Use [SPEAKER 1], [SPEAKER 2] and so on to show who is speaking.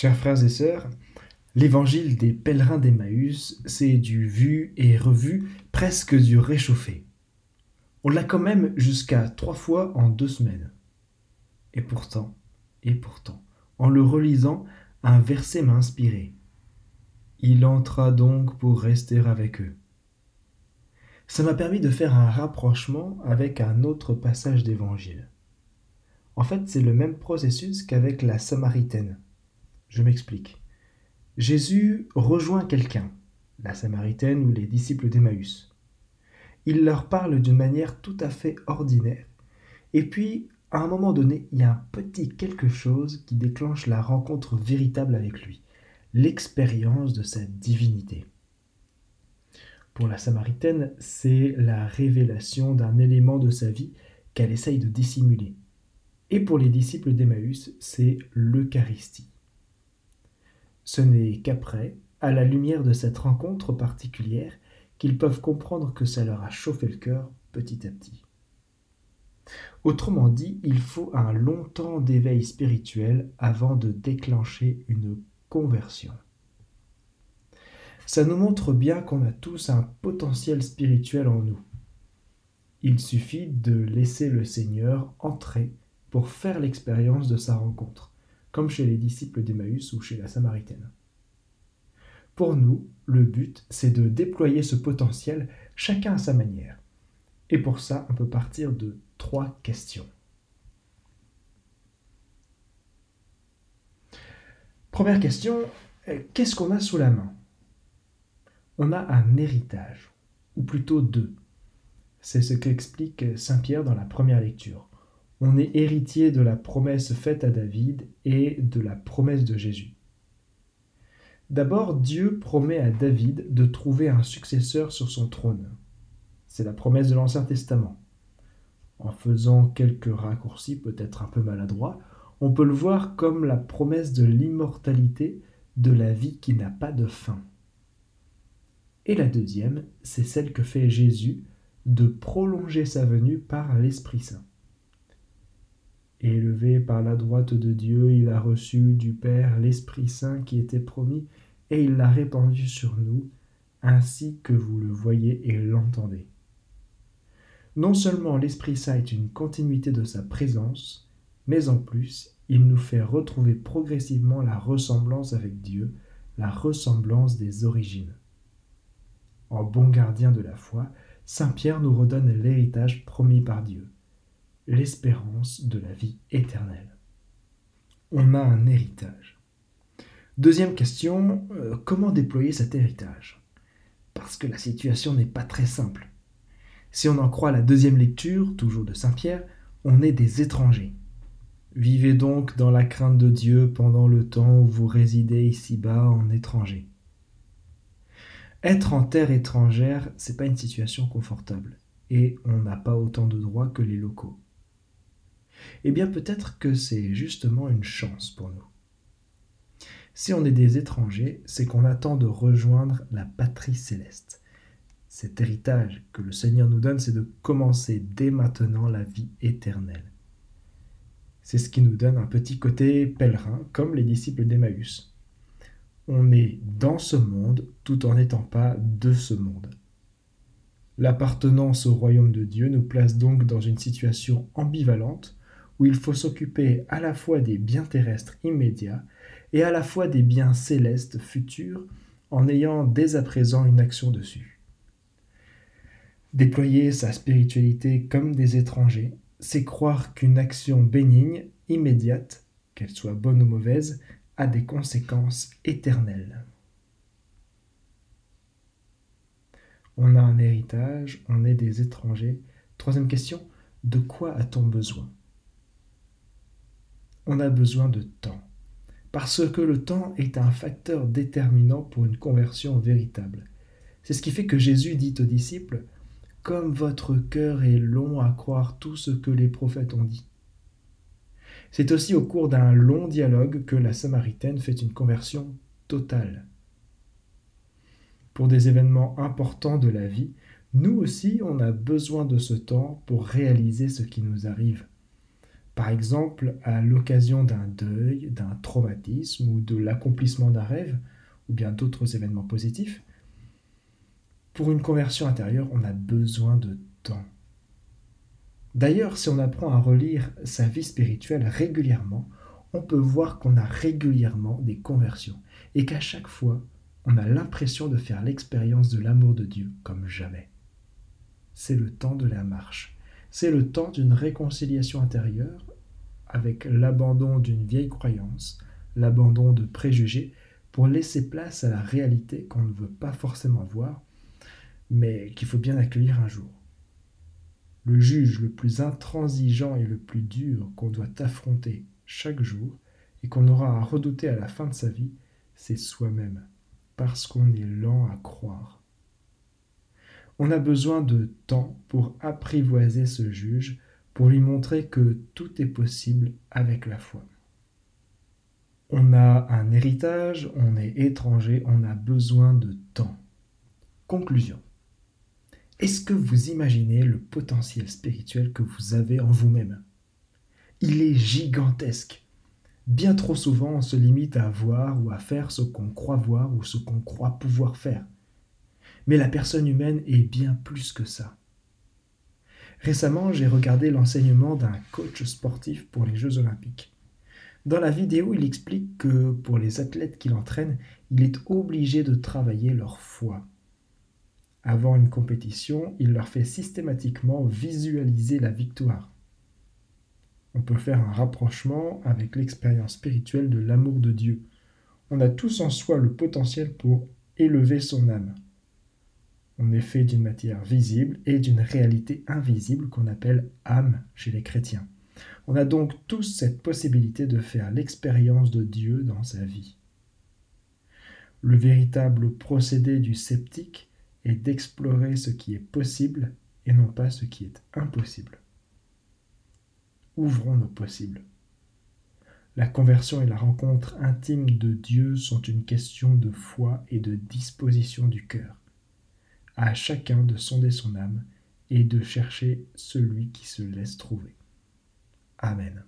[SPEAKER 1] Chers frères et sœurs, l'évangile des pèlerins d'Emmaüs, c'est du vu et revu, presque du réchauffé. On l'a quand même jusqu'à trois fois en deux semaines. Et pourtant, et pourtant, en le relisant, un verset m'a inspiré. Il entra donc pour rester avec eux. Ça m'a permis de faire un rapprochement avec un autre passage d'évangile. En fait, c'est le même processus qu'avec la Samaritaine. Je m'explique. Jésus rejoint quelqu'un, la Samaritaine ou les disciples d'Emmaüs. Il leur parle d'une manière tout à fait ordinaire. Et puis, à un moment donné, il y a un petit quelque chose qui déclenche la rencontre véritable avec lui, l'expérience de sa divinité. Pour la Samaritaine, c'est la révélation d'un élément de sa vie qu'elle essaye de dissimuler. Et pour les disciples d'Emmaüs, c'est l'Eucharistie. Ce n'est qu'après, à la lumière de cette rencontre particulière, qu'ils peuvent comprendre que ça leur a chauffé le cœur petit à petit. Autrement dit, il faut un long temps d'éveil spirituel avant de déclencher une conversion. Ça nous montre bien qu'on a tous un potentiel spirituel en nous. Il suffit de laisser le Seigneur entrer pour faire l'expérience de sa rencontre comme chez les disciples d'Emmaüs ou chez la Samaritaine. Pour nous, le but, c'est de déployer ce potentiel chacun à sa manière. Et pour ça, on peut partir de trois questions. Première question, euh, qu'est-ce qu'on a sous la main? On a un héritage, ou plutôt deux. C'est ce qu'explique Saint Pierre dans la première lecture on est héritier de la promesse faite à David et de la promesse de Jésus. D'abord, Dieu promet à David de trouver un successeur sur son trône. C'est la promesse de l'Ancien Testament. En faisant quelques raccourcis peut-être un peu maladroits, on peut le voir comme la promesse de l'immortalité de la vie qui n'a pas de fin. Et la deuxième, c'est celle que fait Jésus de prolonger sa venue par l'Esprit Saint. Élevé par la droite de Dieu, il a reçu du Père l'Esprit Saint qui était promis, et il l'a répandu sur nous, ainsi que vous le voyez et l'entendez. Non seulement l'Esprit Saint est une continuité de sa présence, mais en plus, il nous fait retrouver progressivement la ressemblance avec Dieu, la ressemblance des origines. En bon gardien de la foi, Saint Pierre nous redonne l'héritage promis par Dieu l'espérance de la vie éternelle. On a un héritage. Deuxième question, euh, comment déployer cet héritage? Parce que la situation n'est pas très simple. Si on en croit la deuxième lecture, toujours de Saint Pierre, on est des étrangers. Vivez donc dans la crainte de Dieu pendant le temps où vous résidez ici-bas en étranger. Être en terre étrangère, c'est pas une situation confortable, et on n'a pas autant de droits que les locaux. Eh bien peut-être que c'est justement une chance pour nous. Si on est des étrangers, c'est qu'on attend de rejoindre la patrie céleste. Cet héritage que le Seigneur nous donne, c'est de commencer dès maintenant la vie éternelle. C'est ce qui nous donne un petit côté pèlerin, comme les disciples d'Emmaüs. On est dans ce monde tout en n'étant pas de ce monde. L'appartenance au royaume de Dieu nous place donc dans une situation ambivalente où il faut s'occuper à la fois des biens terrestres immédiats et à la fois des biens célestes futurs en ayant dès à présent une action dessus. Déployer sa spiritualité comme des étrangers, c'est croire qu'une action bénigne, immédiate, qu'elle soit bonne ou mauvaise, a des conséquences éternelles. On a un héritage, on est des étrangers. Troisième question, de quoi a-t-on besoin? On a besoin de temps. Parce que le temps est un facteur déterminant pour une conversion véritable. C'est ce qui fait que Jésus dit aux disciples, Comme votre cœur est long à croire tout ce que les prophètes ont dit. C'est aussi au cours d'un long dialogue que la Samaritaine fait une conversion totale. Pour des événements importants de la vie, nous aussi on a besoin de ce temps pour réaliser ce qui nous arrive par exemple à l'occasion d'un deuil, d'un traumatisme ou de l'accomplissement d'un rêve, ou bien d'autres événements positifs. Pour une conversion intérieure, on a besoin de temps. D'ailleurs, si on apprend à relire sa vie spirituelle régulièrement, on peut voir qu'on a régulièrement des conversions et qu'à chaque fois, on a l'impression de faire l'expérience de l'amour de Dieu comme jamais. C'est le temps de la marche. C'est le temps d'une réconciliation intérieure avec l'abandon d'une vieille croyance, l'abandon de préjugés, pour laisser place à la réalité qu'on ne veut pas forcément voir, mais qu'il faut bien accueillir un jour. Le juge le plus intransigeant et le plus dur qu'on doit affronter chaque jour et qu'on aura à redouter à la fin de sa vie, c'est soi-même, parce qu'on est lent à croire. On a besoin de temps pour apprivoiser ce juge, pour lui montrer que tout est possible avec la foi. On a un héritage, on est étranger, on a besoin de temps. Conclusion. Est-ce que vous imaginez le potentiel spirituel que vous avez en vous-même? Il est gigantesque. Bien trop souvent, on se limite à voir ou à faire ce qu'on croit voir ou ce qu'on croit pouvoir faire. Mais la personne humaine est bien plus que ça. Récemment, j'ai regardé l'enseignement d'un coach sportif pour les Jeux olympiques. Dans la vidéo, il explique que pour les athlètes qu'il entraîne, il est obligé de travailler leur foi. Avant une compétition, il leur fait systématiquement visualiser la victoire. On peut faire un rapprochement avec l'expérience spirituelle de l'amour de Dieu. On a tous en soi le potentiel pour élever son âme. On est fait d'une matière visible et d'une réalité invisible qu'on appelle âme chez les chrétiens. On a donc tous cette possibilité de faire l'expérience de Dieu dans sa vie. Le véritable procédé du sceptique est d'explorer ce qui est possible et non pas ce qui est impossible. Ouvrons nos possibles. La conversion et la rencontre intime de Dieu sont une question de foi et de disposition du cœur à chacun de sonder son âme et de chercher celui qui se laisse trouver. Amen.